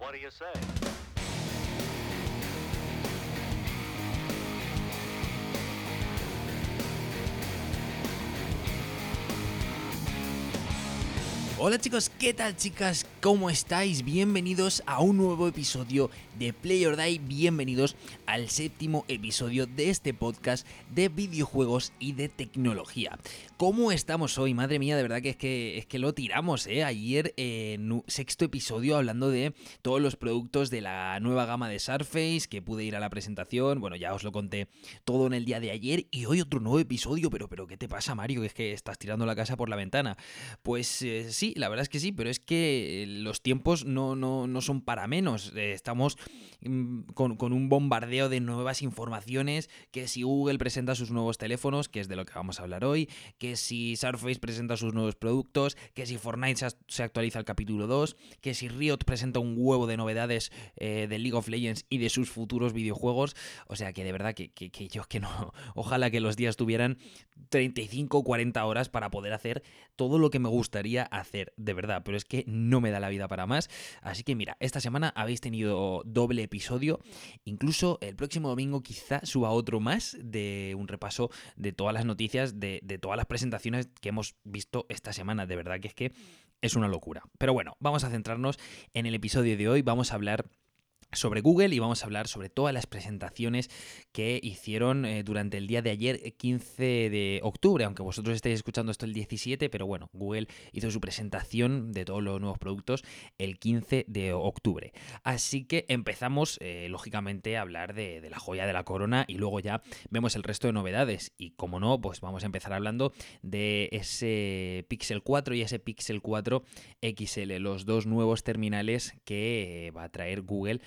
What do you say? Hola chicos, ¿qué tal chicas? ¿Cómo estáis? Bienvenidos a un nuevo episodio de Play or Die, bienvenidos al séptimo episodio de este podcast de videojuegos y de tecnología. ¿Cómo estamos hoy? Madre mía, de verdad que es que, es que lo tiramos, ¿eh? Ayer, eh, sexto episodio, hablando de todos los productos de la nueva gama de Surface, que pude ir a la presentación, bueno, ya os lo conté todo en el día de ayer, y hoy otro nuevo episodio, pero, pero ¿qué te pasa Mario? Es que estás tirando la casa por la ventana. Pues eh, sí, la verdad es que sí, pero es que los tiempos no, no, no son para menos. Eh, estamos mm, con, con, un bombardeo de nuevas informaciones, que si Google presenta sus nuevos teléfonos, que es de lo que vamos a hablar hoy, que si Surface presenta sus nuevos productos, que si Fortnite se actualiza el capítulo 2, que si Riot presenta un huevo de novedades eh, de League of Legends y de sus futuros videojuegos. O sea que de verdad que, que, que yo que no, ojalá que los días tuvieran 35 o 40 horas para poder hacer todo lo que me gustaría hacer, de verdad, pero es que no me da la vida para más. Así que mira, esta semana habéis tenido doble episodio, incluso el próximo domingo quizá suba otro más de un repaso de todas las noticias, de, de todas las presentaciones que hemos visto esta semana, de verdad que es que es una locura. Pero bueno, vamos a centrarnos en el episodio de hoy, vamos a hablar sobre Google y vamos a hablar sobre todas las presentaciones que hicieron eh, durante el día de ayer, 15 de octubre, aunque vosotros estéis escuchando esto el 17, pero bueno, Google hizo su presentación de todos los nuevos productos el 15 de octubre. Así que empezamos, eh, lógicamente, a hablar de, de, la joya de la corona y luego ya vemos el resto de novedades. Y como no, pues vamos a empezar hablando de ese Pixel 4 y ese Pixel 4 XL, los dos nuevos terminales que eh, va a traer Google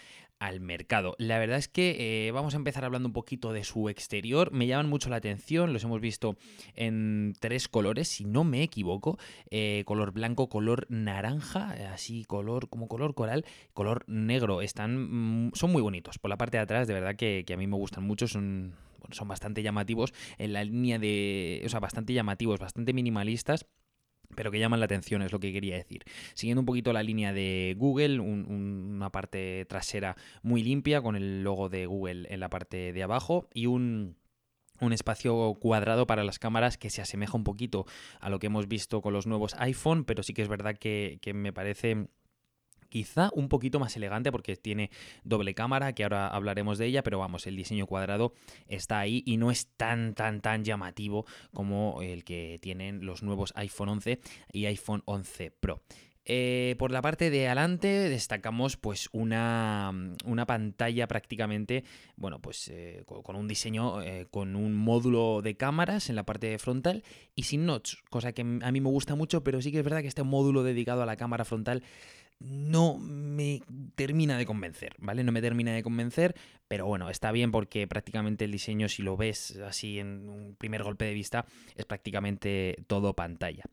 al mercado. La verdad es que eh, vamos a empezar hablando un poquito de su exterior. Me llaman mucho la atención, los hemos visto en tres colores, si no me equivoco. Eh, color blanco, color naranja, así color como color coral, color negro. Están, mm, son muy bonitos. Por la parte de atrás, de verdad que, que a mí me gustan mucho. Son, son bastante llamativos en la línea de... O sea, bastante llamativos, bastante minimalistas pero que llaman la atención, es lo que quería decir. Siguiendo un poquito la línea de Google, un, una parte trasera muy limpia con el logo de Google en la parte de abajo y un un espacio cuadrado para las cámaras que se asemeja un poquito a lo que hemos visto con los nuevos iPhone, pero sí que es verdad que, que me parece quizá un poquito más elegante porque tiene doble cámara, que ahora hablaremos de ella, pero vamos, el diseño cuadrado está ahí y no es tan, tan, tan llamativo como el que tienen los nuevos iPhone 11 y iPhone 11 Pro. Eh, por la parte de adelante destacamos pues una, una pantalla prácticamente, bueno pues eh, con, un diseño, eh, con un módulo de cámaras en la parte frontal y sin notch, cosa que a mí me gusta mucho, pero sí que es verdad que este módulo dedicado a la cámara frontal no me termina de convencer, ¿vale? No me termina de convencer, pero bueno, está bien porque prácticamente el diseño, si lo ves así en un primer golpe de vista, es prácticamente todo pantalla.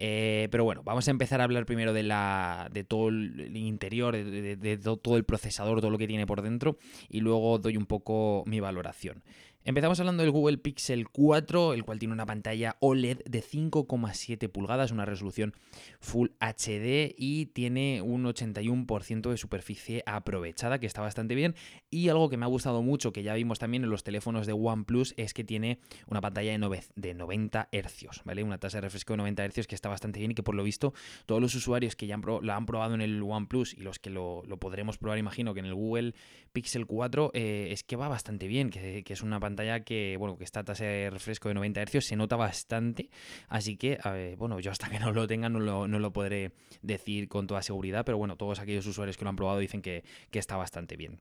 Eh, pero bueno, vamos a empezar a hablar primero de, la, de todo el interior, de, de, todo el procesador, todo lo que tiene por dentro, y luego doy un poco mi valoración. Empezamos hablando del Google Pixel 4, el cual tiene una pantalla OLED de 5,7 pulgadas, una resolución Full HD y tiene un 81% de superficie aprovechada, que está bastante bien. Y algo que me ha gustado mucho, que ya vimos también en los teléfonos de OnePlus, es que tiene una pantalla de 90 Hz, ¿vale? Una tasa de refresco de 90 Hz que está bastante bien y que por lo visto todos los usuarios que ya han la han probado en el OnePlus y los que lo, podremos probar, imagino que en el Google Pixel 4, eh, es que va bastante bien, que, que es una pantalla que, bueno, que esta tasa de refresco de 90 Hz se nota bastante, así que, bueno, yo hasta que no lo tenga no lo, no lo, podré decir con toda seguridad, pero bueno, todos aquellos usuarios que lo han probado dicen que, que está bastante bien.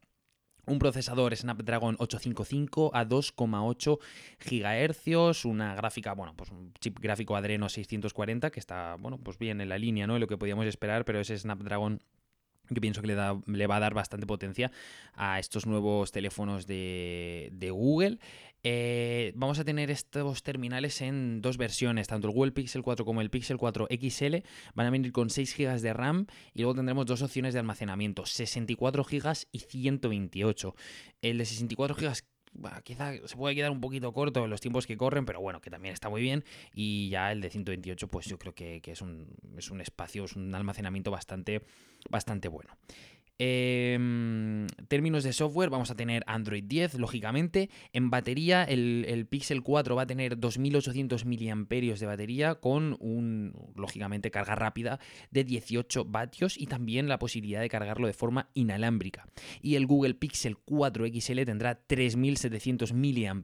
Un procesador Snapdragon 855 a 2,8 GHz, una gráfica, bueno, pues un chip gráfico Adreno 640 que está, bueno, pues bien en la línea, ¿no? Lo que podíamos esperar, pero ese Snapdragon que pienso que le, va a dar bastante potencia a estos nuevos teléfonos de, de Google. Eh, vamos a tener estos terminales en dos versiones, tanto el Google Pixel 4 como el Pixel 4 XL van a venir con 6 GB de RAM y luego tendremos dos opciones de almacenamiento, 64 GB y 128. El de 64 GB bueno, quizá se puede quedar un poquito corto en los tiempos que corren, pero bueno, que también está muy bien. Y ya el de 128, pues yo creo que, que es, un, es, un, espacio, es un almacenamiento bastante, bastante bueno. Em, términos de software, vamos a tener Android 10, lógicamente. En batería, el, Pixel 4 va a tener 2800 mAh de batería con un, lógicamente, carga rápida de 18 vatios y también la posibilidad de cargarlo de forma inalámbrica. Y el Google Pixel 4 XL tendrá 3700 mAh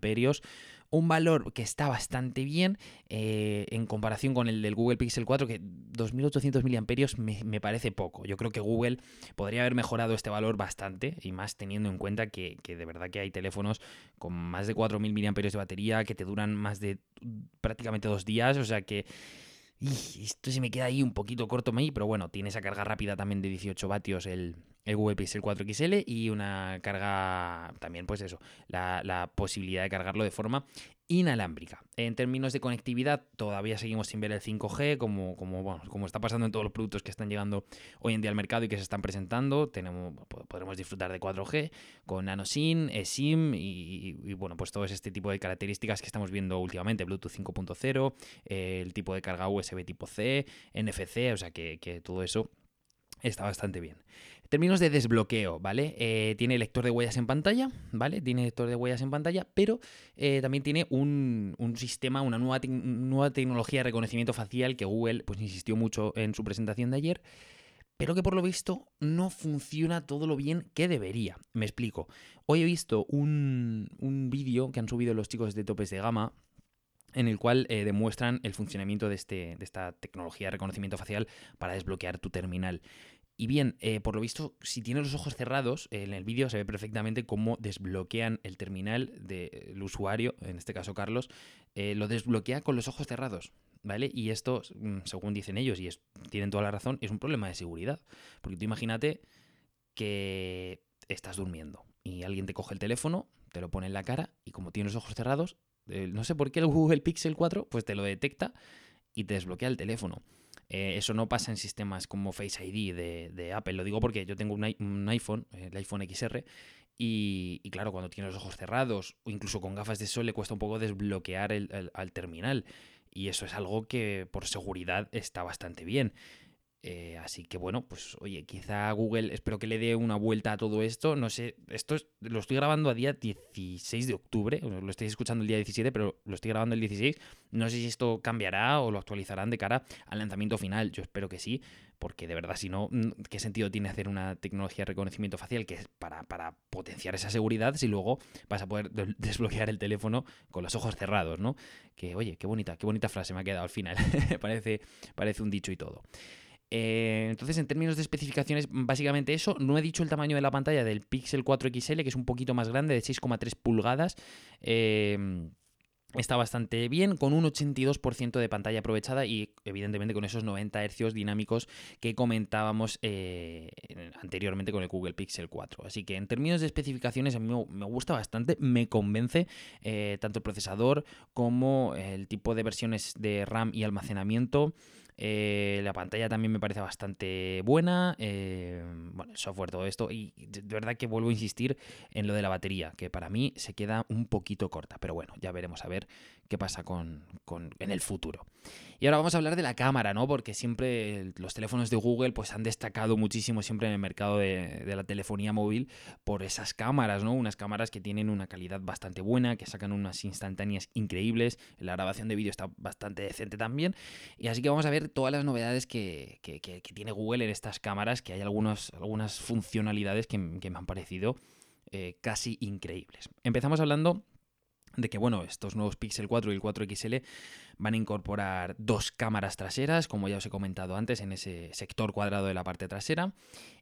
un valor que está bastante bien eh, en comparación con el del Google Pixel 4, que 2800 mAh me, me, parece poco. Yo creo que Google podría haber mejorado este valor bastante, y más teniendo en cuenta que, de verdad que hay teléfonos con más de 4000 mAh de batería que te duran más de prácticamente dos días, o sea que esto se me queda ahí un poquito corto pero bueno, tiene esa carga rápida también de 18 vatios el, el Google Pixel 4 XL y una carga también, pues eso, la, posibilidad de cargarlo de forma inalámbrica. En términos de conectividad, todavía seguimos sin ver el 5G, como, como, bueno, como está pasando en todos los productos que están llegando hoy en día al mercado y que se están presentando. Tenemos, podremos disfrutar de 4G con NanoSIM, eSIM y, y, bueno, pues todo este tipo de características que estamos viendo últimamente, Bluetooth 5.0, el tipo de carga USB tipo C, NFC, o sea que todo eso está bastante bien. Términos de desbloqueo, ¿vale? Eh, tiene lector de huellas en pantalla, ¿vale? Tiene lector de huellas en pantalla, pero eh, también tiene un, sistema, una nueva, nueva tecnología de reconocimiento facial que Google pues, insistió mucho en su presentación de ayer, pero que por lo visto no funciona todo lo bien que debería. Me explico. Hoy he visto un, vídeo que han subido los chicos de Topes de Gama, en el cual eh, demuestran el funcionamiento de, este, de esta tecnología de reconocimiento facial para desbloquear tu terminal. Y bien, eh, por lo visto, si tienes los ojos cerrados, en el vídeo se ve perfectamente cómo desbloquean el terminal del usuario, en este caso Carlos, eh, lo desbloquea con los ojos cerrados, ¿vale? Y esto, mm, según dicen ellos, y tienen toda la razón, es un problema de seguridad. Porque tú imagínate que estás durmiendo y alguien te coge el teléfono, te lo pone en la cara y como tienes los ojos cerrados, eh, no sé por qué el Google Pixel 4, pues te lo detecta y te desbloquea el teléfono. Eh, eso no pasa en sistemas como Face ID de, Apple. Lo digo porque yo tengo un, iPhone, el iPhone XR, y, claro, cuando tiene los ojos cerrados o incluso con gafas de sol le cuesta un poco desbloquear el, al terminal. Y eso es algo que por seguridad está bastante bien. Eh, así que bueno, pues oye, quizá Google, espero que le dé una vuelta a todo esto. No sé, esto lo estoy grabando a día 16 de octubre, lo estáis escuchando el día 17, pero lo estoy grabando el 16. No sé si esto cambiará o lo actualizarán de cara al lanzamiento final. Yo espero que sí, porque de verdad, si no, mm, ¿qué sentido tiene hacer una tecnología de reconocimiento facial que es para, para potenciar esa seguridad si luego vas a poder desbloquear el teléfono con los ojos cerrados, ¿no? Que oye, qué bonita, qué bonita frase me ha quedado al final. parece, parece un dicho y todo. Eh, entonces, en términos de especificaciones, básicamente eso. No he dicho el tamaño de la pantalla del Pixel 4 XL, que es un poquito más grande, de 6,3 pulgadas. Eh, está bastante bien, con un 82% de pantalla aprovechada y evidentemente con esos 90 Hz dinámicos que comentábamos eh, anteriormente con el Google Pixel 4. Así que en términos de especificaciones a mí me gusta bastante, me convence tanto el procesador como el tipo de versiones de RAM y almacenamiento. Eh, la pantalla también me parece bastante buena. Eh, bueno, el software, todo esto. Y de verdad que vuelvo a insistir en lo de la batería, que para mí se queda un poquito corta. Pero bueno, ya veremos a ver qué pasa con, en el futuro. Y ahora vamos a hablar de la cámara, ¿no? Porque siempre los teléfonos de Google pues, han destacado muchísimo siempre en el mercado de, de la telefonía móvil por esas cámaras, ¿no? Unas cámaras que tienen una calidad bastante buena, que sacan unas instantáneas increíbles. La grabación de vídeo está bastante decente también. Y así que vamos a ver todas las novedades que, tiene Google en estas cámaras, que hay algunas funcionalidades que, me han parecido eh, casi increíbles. Empezamos hablando de que bueno, estos nuevos Pixel 4 y el 4 XL van a incorporar dos cámaras traseras, como ya os he comentado antes, en ese sector cuadrado de la parte trasera.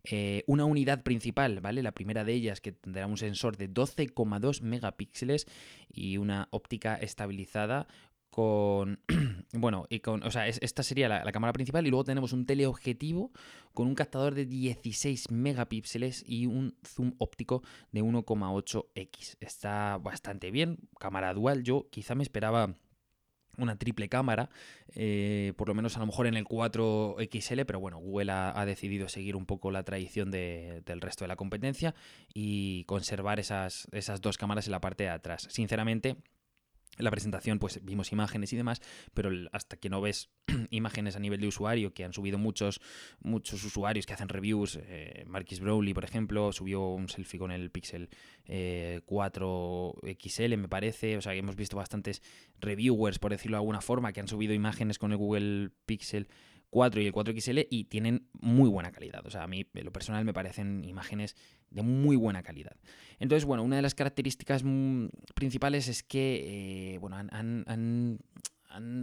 Eh, una unidad principal, ¿vale? La primera de ellas que tendrá un sensor de 12,2 megapíxeles y una óptica estabilizada con, bueno, y con, o sea, esta sería la, cámara principal y luego tenemos un teleobjetivo con un captador de 16 megapíxeles y un zoom óptico de 1,8x. Está bastante bien, cámara dual, yo quizá me esperaba una triple cámara, eh, por lo menos a lo mejor en el 4XL, pero bueno, Google ha, decidido seguir un poco la tradición del resto de la competencia y conservar esas, esas dos cámaras en la parte de atrás. Sinceramente, la presentación pues vimos imágenes y demás, pero hasta que no ves imágenes a nivel de usuario, que han subido muchos, muchos usuarios que hacen reviews, eh, Marquis Brownlee, por ejemplo, subió un selfie con el Pixel 4 eh, XL, me parece, o sea, hemos visto bastantes reviewers, por decirlo de alguna forma, que han subido imágenes con el Google Pixel 4 y el 4XL y tienen muy buena calidad. O sea, a mí, en lo personal, me parecen imágenes de muy buena calidad. Entonces, bueno, una de las características mm, principales es que, eh, bueno, han, han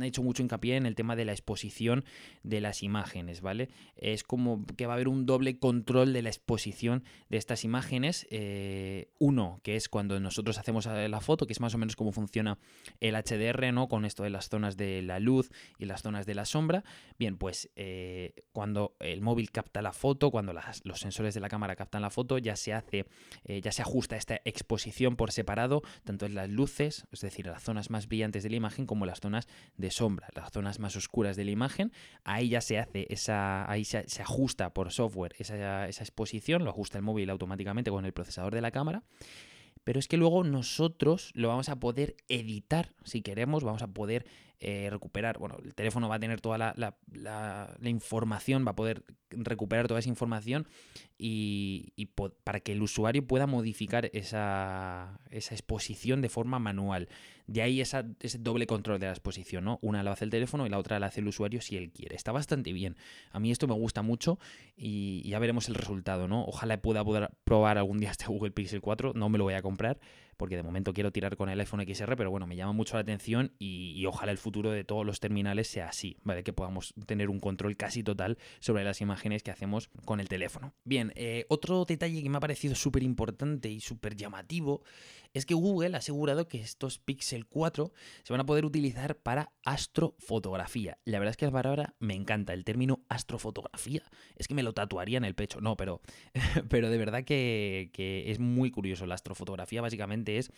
hecho mucho hincapié en el tema de la exposición de las imágenes, ¿vale? Es como que va a haber un doble control de la exposición de estas imágenes. Eh, uno, que es cuando nosotros hacemos la foto, que es más o menos como funciona el HDR, ¿no? Con esto de las zonas de la luz y las zonas de la sombra. Bien, pues eh, cuando el móvil capta la foto, cuando los sensores de la cámara captan la foto, ya se hace, eh, ya se ajusta esta exposición por separado, tanto en las luces, es decir, las zonas más brillantes de la imagen, como las zonas de sombra, las zonas más oscuras de la imagen, ahí ya se hace esa, ahí se, ajusta por software esa, esa exposición, lo ajusta el móvil automáticamente con el procesador de la cámara. Pero es que luego nosotros lo vamos a poder editar si queremos, vamos a poder eh, recuperar, bueno, el teléfono va a tener toda la, información, va a poder recuperar toda esa información y, para que el usuario pueda modificar esa, exposición de forma manual. De ahí ese doble control de la exposición, ¿no? Una la hace el teléfono y la otra la hace el usuario si él quiere. Está bastante bien. A mí esto me gusta mucho y ya veremos el resultado, ¿no? Ojalá pueda poder probar algún día este Google Pixel 4, no me lo voy a comprar porque de momento quiero tirar con el iPhone XR, pero bueno, me llama mucho la atención y, ojalá el futuro de todos los terminales sea así, ¿vale? Que podamos tener un control casi total sobre las imágenes que hacemos con el teléfono. Bien, eh, otro detalle que me ha parecido súper importante y súper llamativo es que Google ha asegurado que estos Pixel 4 se van a poder utilizar para astrofotografía. La verdad es que la palabra me encanta, el término astrofotografía. Es que me lo tatuaría en el pecho, no, pero, pero de verdad que, que es muy curioso. La astrofotografía básicamente es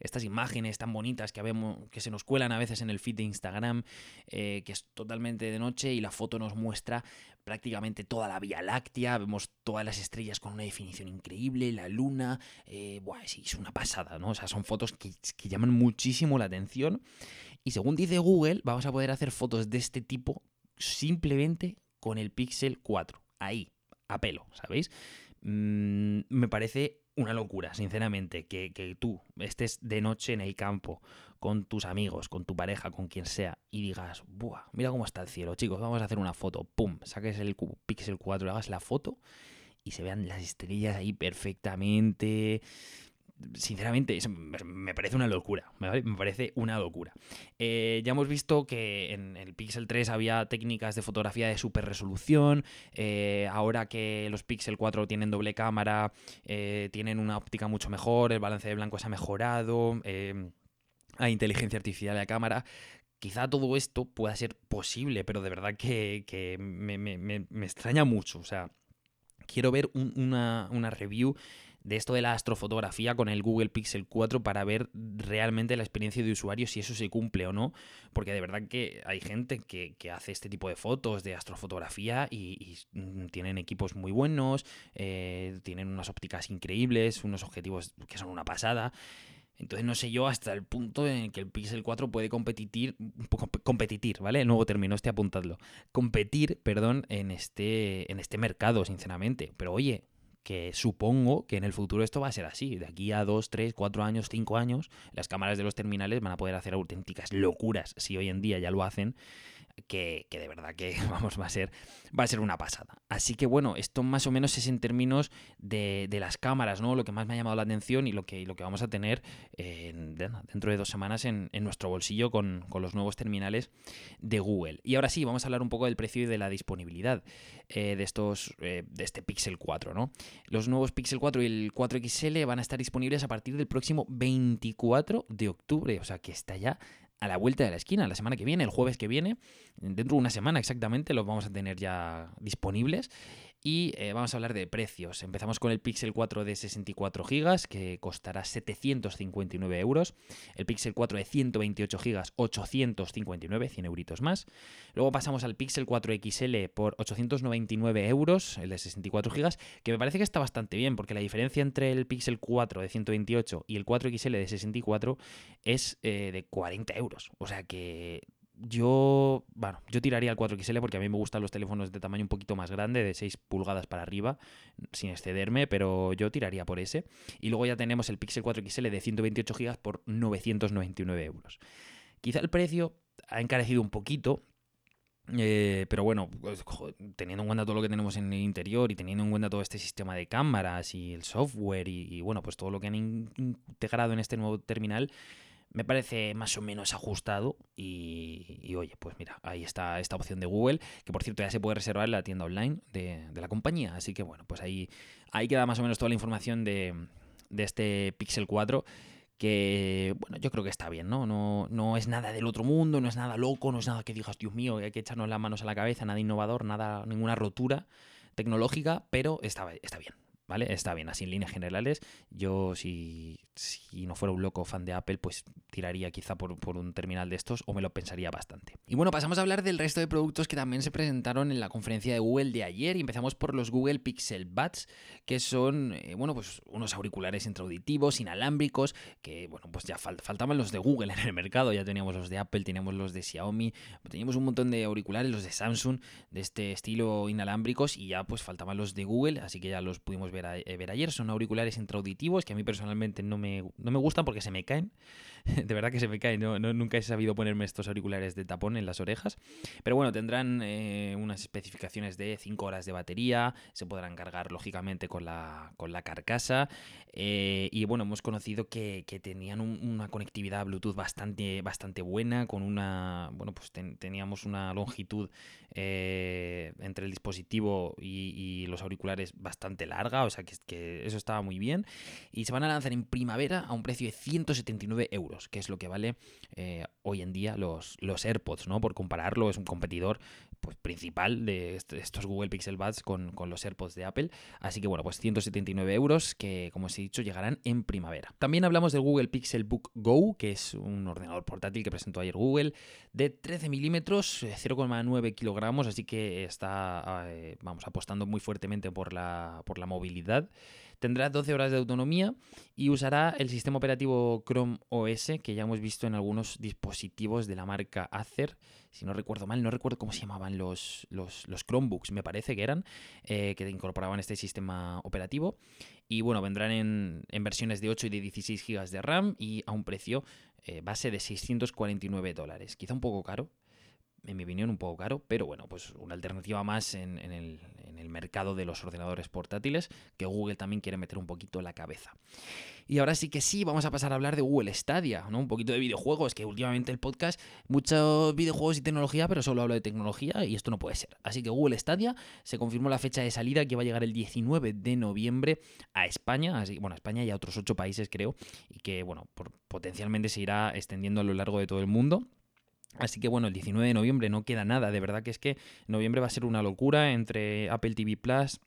estas imágenes tan bonitas que se nos cuelan a veces en el feed de Instagram, eh, que es totalmente de noche y la foto nos muestra prácticamente toda la Vía Láctea, vemos todas las estrellas con una definición increíble, la luna, eh, sí, es una pasada, ¿no? O sea, son fotos que, que llaman muchísimo la atención y según dice Google, vamos a poder hacer fotos de este tipo simplemente con el Pixel 4, ahí, a pelo, ¿sabéis? Mm, me parece una locura, sinceramente, que, tú estés de noche en el campo con tus amigos, con tu pareja, con quien sea, y digas, ¡buah! Mira cómo está el cielo, chicos, vamos a hacer una foto. ¡Pum! Saques el Pixel 4, hagas la foto y se vean las estrellas ahí perfectamente sinceramente, me parece una locura. Me parece una locura. Eh, ya hemos visto que en el Pixel 3 había técnicas de fotografía de super resolución. Eh, ahora que los Pixel 4 tienen doble cámara, eh, tienen una óptica mucho mejor, el balance de blanco se ha mejorado. hay inteligencia artificial de la cámara quizá todo esto pueda ser posible, pero de verdad que, me, extraña mucho. O sea, quiero ver una, una, review de esto de la astrofotografía con el Google Pixel 4 para ver realmente la experiencia de usuario, si eso se cumple o no, porque de verdad que hay gente que, hace este tipo de fotos de astrofotografía y, tienen equipos muy buenos, eh, tienen unas ópticas increíbles, unos objetivos que son una pasada. Entonces no sé yo hasta el punto en que el Pixel 4 puede competir, competir, ¿vale? Nuevo término, este apuntadlo. Competir, perdón, en este, en este mercado, sinceramente. Pero oye, que supongo que en el futuro esto va a ser así. De aquí a 2, 3, 4 años, 5 años, las cámaras de los terminales van a poder hacer auténticas locuras, si hoy en día ya lo hacen, que, de verdad que vamos, va a ser, va a ser una pasada. Así que bueno, esto más o menos es en términos de, las cámaras, ¿no? Lo que más me ha llamado la atención y lo que, lo que vamos a tener dentro de dos semanas en, nuestro bolsillo con, los nuevos terminales de Google. Y ahora sí, vamos a hablar un poco del precio y de la disponibilidad eh, de estos eh, de este Pixel 4, ¿no? Los nuevos Pixel 4 y el 4XL van a estar disponibles a partir del próximo 24 de octubre, o sea que está ya a la vuelta de la esquina, la semana que viene, el jueves que viene, dentro de una semana exactamente, los vamos a tener ya disponibles. Y eh, vamos a hablar de precios. Empezamos con el Pixel 4 de 64 GB, que costará 759 euros. El Pixel 4 de 128 GB, 859, 100 euritos más. Luego pasamos al Pixel 4 XL por 899 euros, el de 64 GB, que me parece que está bastante bien, porque la diferencia entre el Pixel 4 de 128 y el 4 XL de 64 es eh, de 40 euros. O sea que yo, bueno, yo tiraría al 4XL porque a mí me gustan los teléfonos de tamaño un poquito más grande, de 6 pulgadas para arriba, sin excederme, pero yo tiraría por ese. Y luego ya tenemos el Pixel 4XL de 128 GB por 999 euros. Quizá el precio ha encarecido un poquito, eh, pero bueno, pues, teniendo en cuenta todo lo que tenemos en el interior y teniendo en cuenta todo este sistema de cámaras y el software y bueno, pues todo lo que han integrado en este nuevo terminal, me parece más o menos ajustado y, oye, pues mira, ahí está esta opción de Google, que por cierto ya se puede reservar en la tienda online de, la compañía, así que bueno, pues ahí, ahí queda más o menos toda la información de, este Pixel 4 que, bueno, yo creo que está bien, ¿no? ¿no? No es nada del otro mundo, no es nada loco, no es nada que digas, Dios mío, hay que echarnos las manos a la cabeza, nada innovador, nada, ninguna rotura tecnológica, pero está bien, ¿vale? Está bien, así en líneas generales. Yo, si, si no fuera un loco fan de Apple, pues tiraría quizá por, un terminal de estos o me lo pensaría bastante. Y bueno, pasamos a hablar del resto de productos que también se presentaron en la conferencia de Google de ayer y empezamos por los Google Pixel Buds, que son, eh, bueno, pues unos auriculares intraauditivos, inalámbricos, que, bueno, pues ya faltaban los de Google en el mercado, ya teníamos los de Apple, teníamos los de Xiaomi, teníamos un montón de auriculares, los de Samsung, de este estilo inalámbricos y ya pues faltaban los de Google, así que ya los pudimos ver eh, ver, ayer. Son auriculares intraauditivos que a mí personalmente no me, no me gustan porque se me caen. de verdad que se me caen. No, nunca he sabido ponerme estos auriculares de tapón en las orejas. Pero bueno, tendrán eh, unas especificaciones de 5 horas de batería. Se podrán cargar lógicamente con la, con la carcasa. Eh, y bueno, hemos conocido que, tenían una conectividad Bluetooth bastante, bastante buena. Con una. Bueno, pues teníamos una longitud entre el dispositivo y, y los auriculares bastante larga o sea que, eso estaba muy bien. Y se van a lanzar en primavera a un precio de 179 euros, que es lo que vale eh, hoy en día los, los AirPods, ¿no? Por compararlo, es un competidor pues, principal de estos Google Pixel Buds con, los AirPods de Apple. Así que bueno, pues 179 euros que, como os he dicho, llegarán en primavera. También hablamos del Google Pixel Book Go, que es un ordenador portátil que presentó ayer Google, de 13 milímetros, 0,9 kilogramos, así que está, eh, vamos, apostando muy fuertemente por la, por la movilidad Tendrá 12 horas de autonomía y usará el sistema operativo Chrome OS que ya hemos visto en algunos dispositivos de la marca Acer. Si no recuerdo mal, no recuerdo cómo se llamaban los, los, Chromebooks, me parece que eran, eh, que incorporaban este sistema operativo. Y bueno, vendrán en, versiones de 8 y de 16 GB de RAM y a un precio eh, base de 649 dólares. Quizá un poco caro, en mi opinión, un poco caro, pero bueno, pues una alternativa más en, el, mercado de los ordenadores portátiles que Google también quiere meter un poquito la cabeza. Y ahora sí que sí, vamos a pasar a hablar de Google Stadia, ¿no? Un poquito de videojuegos, que últimamente el podcast, muchos videojuegos y tecnología, pero solo hablo de tecnología y esto no puede ser. Así que Google Stadia se confirmó la fecha de salida que va a llegar el 19 de noviembre a España, así, bueno, a España y a otros ocho países creo, y que, bueno, potencialmente se irá extendiendo a lo largo de todo el mundo. Así que bueno, el 19 de noviembre no queda nada, de verdad que es que noviembre va a ser una locura entre Apple TV Plus,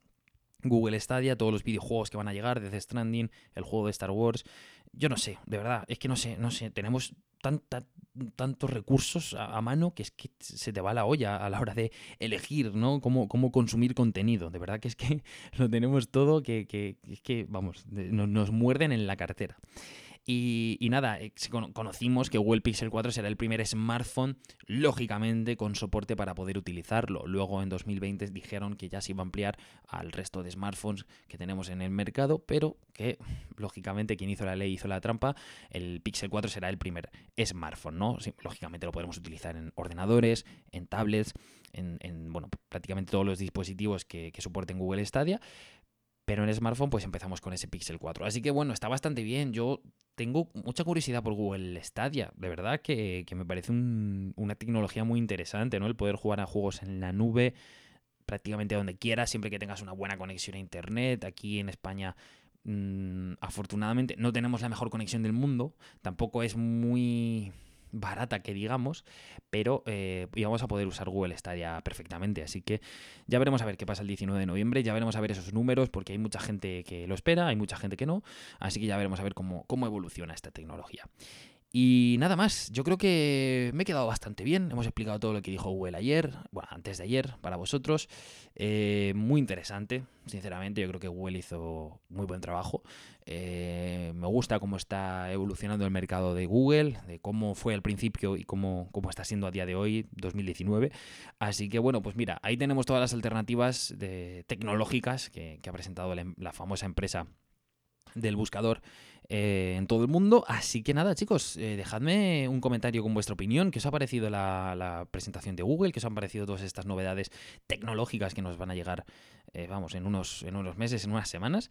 Google Stadia, todos los videojuegos que van a llegar, desde Stranding, el juego de Star Wars. Yo no sé, de verdad, es que no sé, no sé, tenemos tantos recursos a, mano que es que se te va la olla a la hora de elegir, ¿no? Cómo, cómo consumir contenido. De verdad que es que lo tenemos todo que, que, que vamos, nos, nos muerden en la cartera. Y, nada, eh, conocimos que Google Pixel 4 será el primer smartphone, lógicamente, con soporte para poder utilizarlo. Luego en 2020 dijeron que ya se iba a ampliar al resto de smartphones que tenemos en el mercado, pero que, lógicamente, quien hizo la ley hizo la trampa. El Pixel 4 será el primer smartphone, ¿no? lógicamente lo podremos utilizar en ordenadores, en tablets, en, bueno, prácticamente todos los dispositivos que, que soporten Google Stadia. Pero en smartphone pues empezamos con ese Pixel 4. Así que bueno, está bastante bien. Yo tengo mucha curiosidad por Google Stadia. De verdad que, me parece una tecnología muy interesante, ¿no? El poder jugar a juegos en la nube prácticamente donde quieras, siempre que tengas una buena conexión a Internet. Aquí en España, mm, afortunadamente, no tenemos la mejor conexión del mundo. Tampoco es muy barata que digamos, pero eh, íbamos a poder usar Google Stadia perfectamente. Así que ya veremos a ver qué pasa el 19 de noviembre, ya veremos a ver esos números, porque hay mucha gente que lo espera, hay mucha gente que no, así que ya veremos a ver cómo, cómo evoluciona esta tecnología. Y nada más, yo creo que me he quedado bastante bien. Hemos explicado todo lo que dijo Google ayer, bueno, antes de ayer, para vosotros. Eh, muy interesante, sinceramente. Yo creo que Google hizo muy buen trabajo. Eh, me gusta cómo está evolucionando el mercado de Google, de cómo fue al principio y cómo, cómo está siendo a día de hoy, 2019. Así que bueno, pues mira, ahí tenemos todas las alternativas de, tecnológicas que, ha presentado la famosa empresa del buscador eh, en todo el mundo. Así que nada, chicos, eh, dejadme un comentario con vuestra opinión. ¿Qué os ha parecido la, presentación de Google? ¿Qué os han parecido todas estas novedades tecnológicas que nos van a llegar, eh, vamos, en unos, en unos meses, en unas semanas?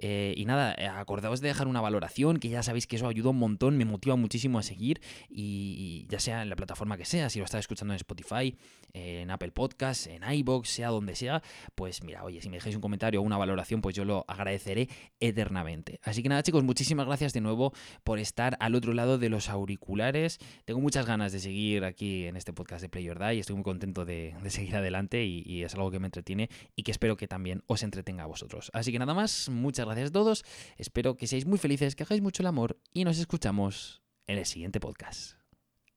y nada, acordaos de dejar una valoración, que ya sabéis que eso ayuda un montón, me motiva muchísimo a seguir. Y, ya sea en la plataforma que sea, si lo estás escuchando en Spotify, en Apple Podcasts, en iBox, sea donde sea, pues mira, oye, si me dejáis un comentario o una valoración, pues yo lo agradeceré eternamente. Así que nada, chicos, muchísimas gracias de nuevo por estar al otro lado de los auriculares. Tengo muchas ganas de seguir aquí en este podcast de Play or Die. Estoy muy contento de, seguir adelante y, es algo que me entretiene y que espero que también os entretenga a vosotros. Así que nada más, muchas gracias a todos. Espero que seáis muy felices, que hagáis mucho el amor y nos escuchamos en el siguiente podcast.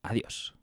Adiós.